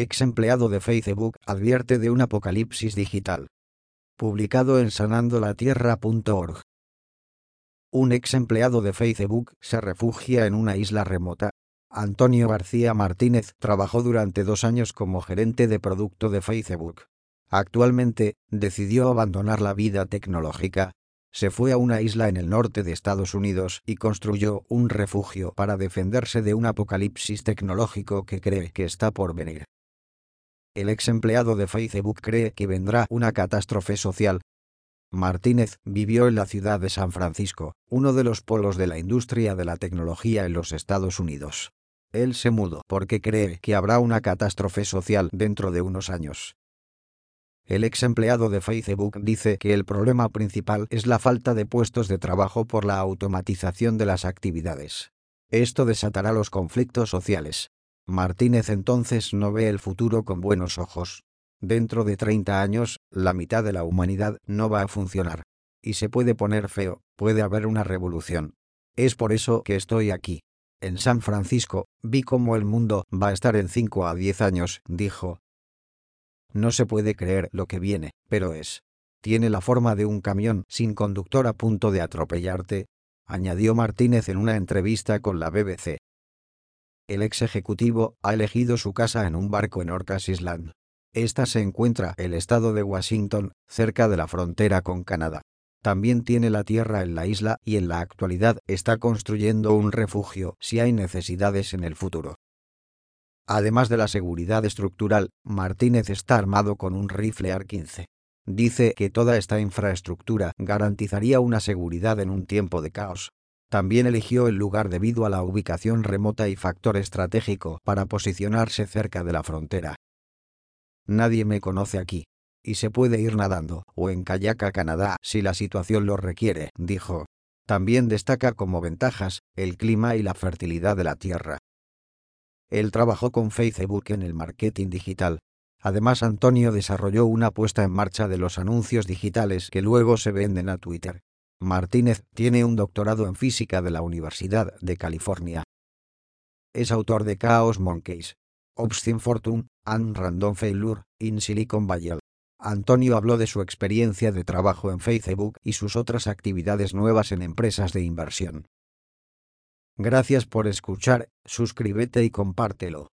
ex empleado de Facebook, advierte de un apocalipsis digital. Publicado en sanandolatierra.org. Un ex empleado de Facebook se refugia en una isla remota. Antonio García Martínez trabajó durante dos años como gerente de producto de Facebook. Actualmente, decidió abandonar la vida tecnológica. Se fue a una isla en el norte de Estados Unidos y construyó un refugio para defenderse de un apocalipsis tecnológico que cree que está por venir. El ex empleado de Facebook cree que vendrá una catástrofe social. Martínez vivió en la ciudad de San Francisco, uno de los polos de la industria de la tecnología en los Estados Unidos. Él se mudó porque cree que habrá una catástrofe social dentro de unos años. El ex empleado de Facebook dice que el problema principal es la falta de puestos de trabajo por la automatización de las actividades. Esto desatará los conflictos sociales. Martínez entonces no ve el futuro con buenos ojos. Dentro de 30 años, la mitad de la humanidad no va a funcionar. Y se puede poner feo, puede haber una revolución. Es por eso que estoy aquí. En San Francisco, vi cómo el mundo va a estar en 5 a 10 años, dijo. No se puede creer lo que viene, pero es. Tiene la forma de un camión sin conductor a punto de atropellarte, añadió Martínez en una entrevista con la BBC. El ex ejecutivo ha elegido su casa en un barco en Orcas Island. Esta se encuentra el estado de Washington, cerca de la frontera con Canadá. También tiene la tierra en la isla y en la actualidad está construyendo un refugio si hay necesidades en el futuro. Además de la seguridad estructural, Martínez está armado con un rifle AR-15. Dice que toda esta infraestructura garantizaría una seguridad en un tiempo de caos. También eligió el lugar debido a la ubicación remota y factor estratégico para posicionarse cerca de la frontera. Nadie me conoce aquí. Y se puede ir nadando o en kayak a Canadá si la situación lo requiere, dijo. También destaca como ventajas el clima y la fertilidad de la tierra. Él trabajó con Facebook en el marketing digital. Además, Antonio desarrolló una puesta en marcha de los anuncios digitales que luego se venden a Twitter. Martínez tiene un doctorado en física de la Universidad de California. Es autor de Chaos Monkeys, Obscene Fortune, and Random Failure, in Silicon Valley. Antonio habló de su experiencia de trabajo en Facebook y sus otras actividades nuevas en empresas de inversión. Gracias por escuchar, suscríbete y compártelo.